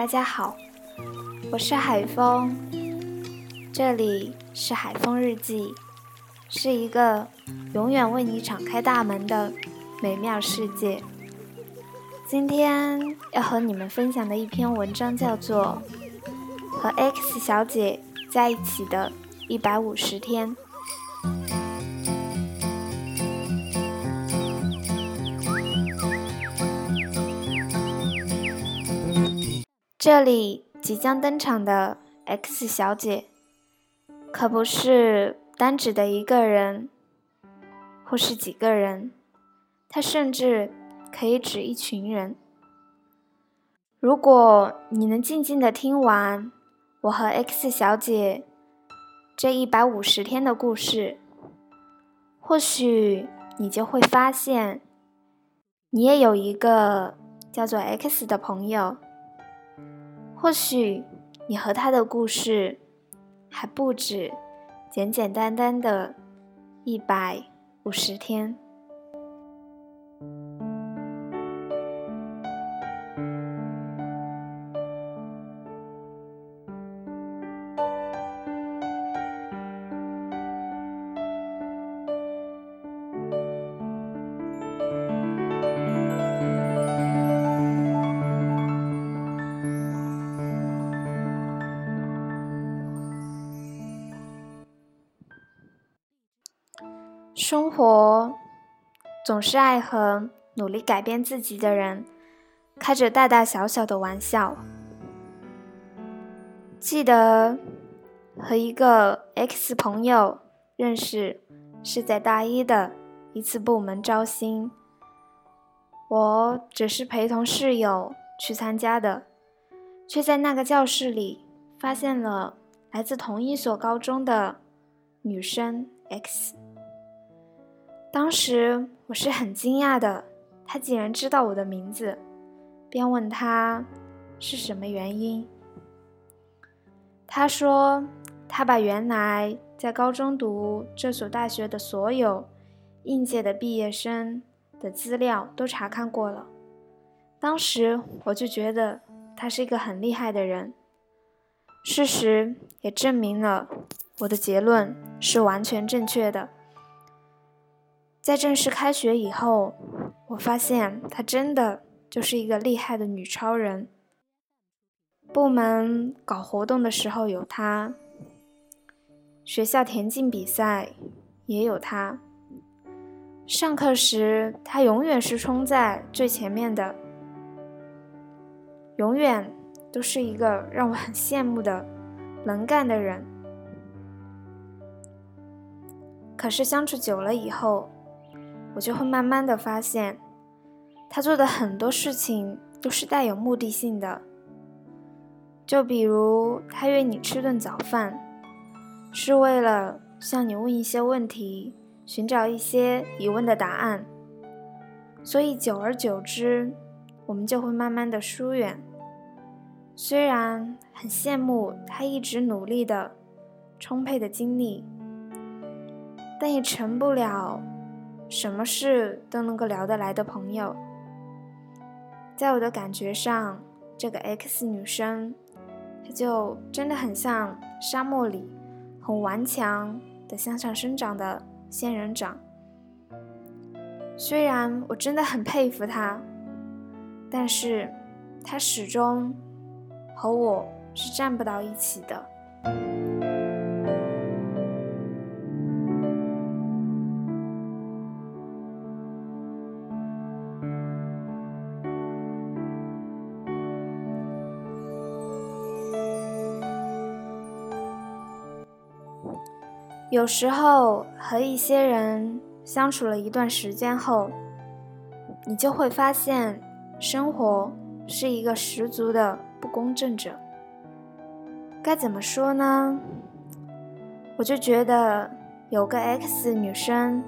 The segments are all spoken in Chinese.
大家好，我是海风，这里是海风日记，是一个永远为你敞开大门的美妙世界。今天要和你们分享的一篇文章叫做《和 X 小姐在一起的一百五十天》。这里即将登场的 X 小姐，可不是单指的一个人，或是几个人，她甚至可以指一群人。如果你能静静的听完我和 X 小姐这一百五十天的故事，或许你就会发现，你也有一个叫做 X 的朋友。或许你和他的故事还不止简简单单的一百五十天。生活总是爱和努力改变自己的人开着大大小小的玩笑。记得和一个 X 朋友认识是在大一的一次部门招新，我只是陪同室友去参加的，却在那个教室里发现了来自同一所高中的女生 X。当时我是很惊讶的，他竟然知道我的名字，便问他是什么原因。他说他把原来在高中读这所大学的所有应届的毕业生的资料都查看过了。当时我就觉得他是一个很厉害的人。事实也证明了我的结论是完全正确的。在正式开学以后，我发现她真的就是一个厉害的女超人。部门搞活动的时候有她，学校田径比赛也有她，上课时她永远是冲在最前面的，永远都是一个让我很羡慕的能干的人。可是相处久了以后，我就会慢慢的发现，他做的很多事情都是带有目的性的。就比如他约你吃顿早饭，是为了向你问一些问题，寻找一些疑问的答案。所以久而久之，我们就会慢慢的疏远。虽然很羡慕他一直努力的、充沛的精力，但也成不了。什么事都能够聊得来的朋友，在我的感觉上，这个 X 女生，她就真的很像沙漠里很顽强的向上生长的仙人掌。虽然我真的很佩服她，但是她始终和我是站不到一起的。有时候和一些人相处了一段时间后，你就会发现，生活是一个十足的不公正者。该怎么说呢？我就觉得有个 X 女生，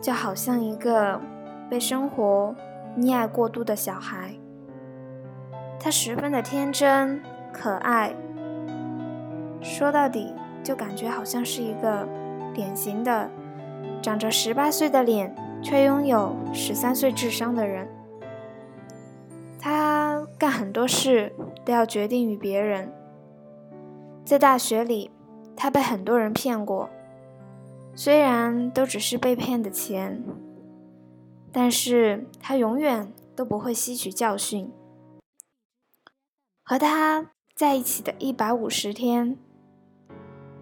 就好像一个被生活溺爱过度的小孩。她十分的天真可爱，说到底。就感觉好像是一个典型的长着十八岁的脸却拥有十三岁智商的人。他干很多事都要决定于别人。在大学里，他被很多人骗过，虽然都只是被骗的钱，但是他永远都不会吸取教训。和他在一起的一百五十天，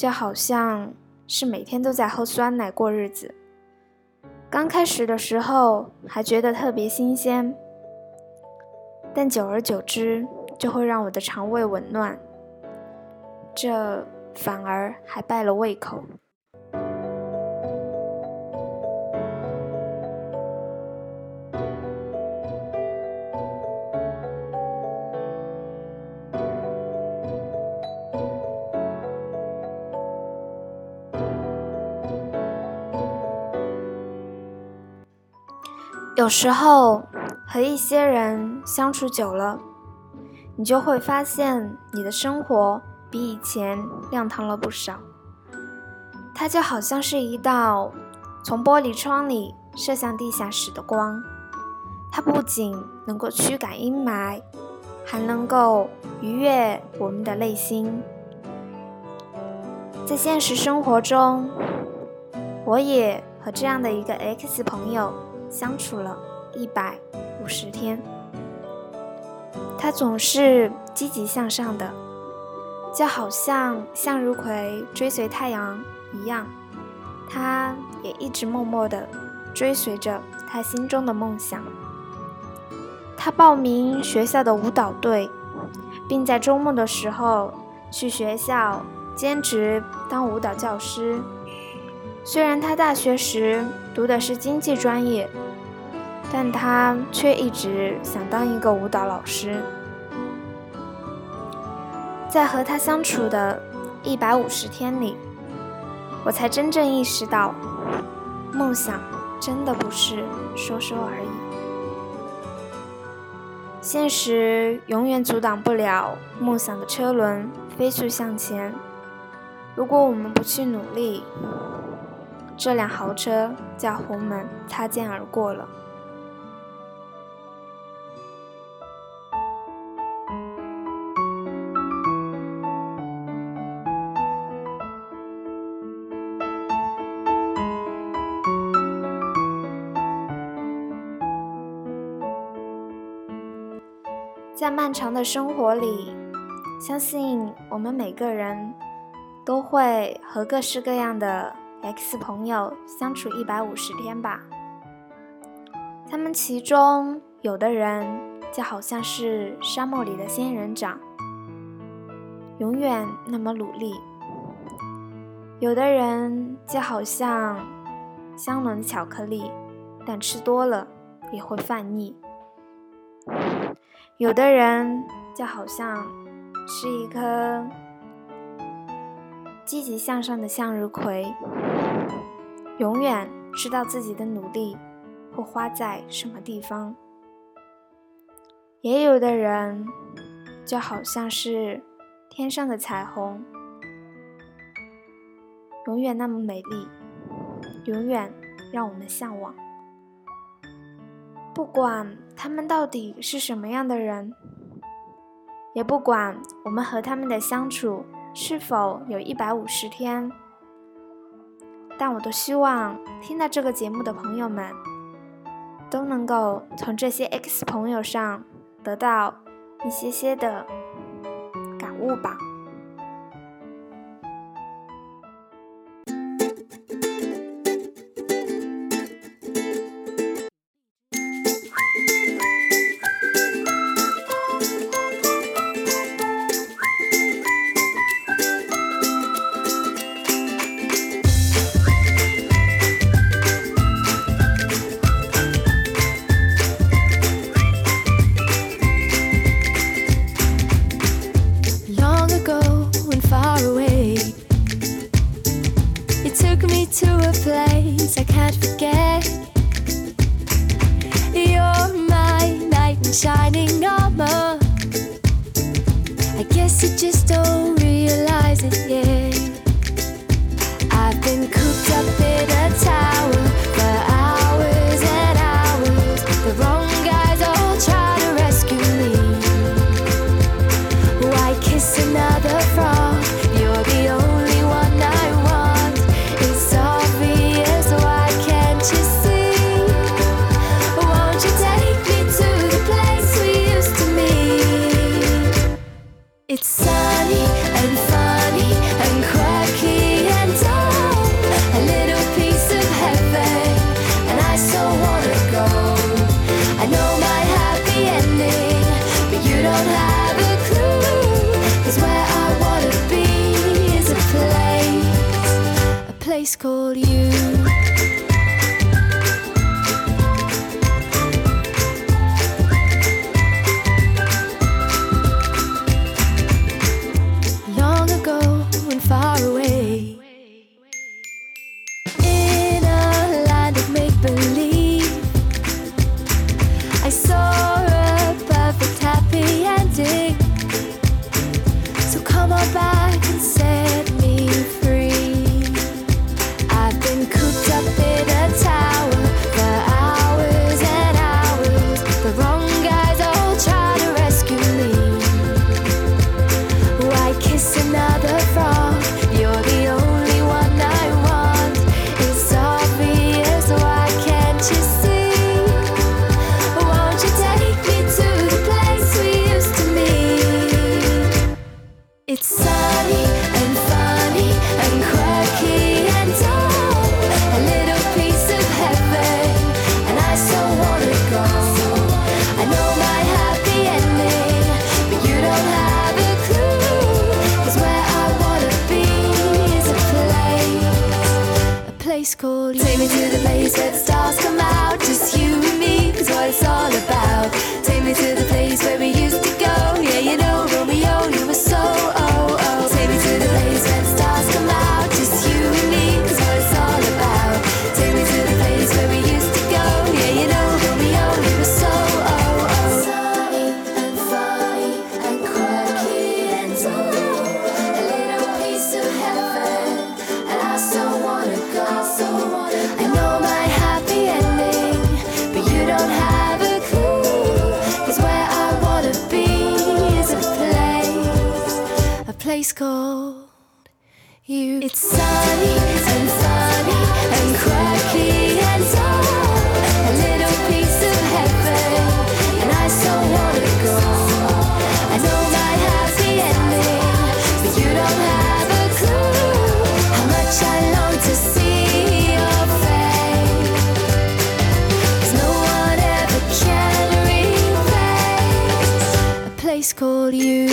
就好像是每天都在喝酸奶过日子。刚开始的时候还觉得特别新鲜，但久而久之就会让我的肠胃紊乱，这反而还败了胃口。有时候和一些人相处久了，你就会发现你的生活比以前亮堂了不少。它就好像是一道从玻璃窗里射向地下室的光，它不仅能够驱赶阴霾，还能够愉悦我们的内心。在现实生活中，我也和这样的一个 X 朋友。相处了一百五十天，他总是积极向上的，就好像向日葵追随太阳一样。他也一直默默的追随着他心中的梦想。他报名学校的舞蹈队，并在周末的时候去学校兼职当舞蹈教师。虽然他大学时读的是经济专业，但他却一直想当一个舞蹈老师。在和他相处的一百五十天里，我才真正意识到，梦想真的不是说说而已。现实永远阻挡不了梦想的车轮飞速向前。如果我们不去努力，这辆豪车就要和我们擦肩而过了。在漫长的生活里，相信我们每个人都会和各式各样的。X 朋友相处一百五十天吧，他们其中有的人就好像是沙漠里的仙人掌，永远那么努力；有的人就好像香浓巧克力，但吃多了也会犯腻；有的人就好像是一颗。积极向上的向日葵，永远知道自己的努力会花在什么地方。也有的人就好像是天上的彩虹，永远那么美丽，永远让我们向往。不管他们到底是什么样的人，也不管我们和他们的相处。是否有一百五十天？但我都希望听到这个节目的朋友们，都能够从这些 X 朋友上得到一些些的感悟吧。took me to a place I can't forget. You're my knight in shining armor. I guess you just don't realize it yet. I've been cooped up in a tower for hours and hours. The wrong guys all try to rescue me. Why kiss another frog? called you. Long ago and far away, in a land of make believe. you. It's sunny and funny and quirky and dull. A little piece of heaven, and I so wanna go. I know my happy ending, but you don't have a clue how much I long to see your face. No one ever can replace a place called you.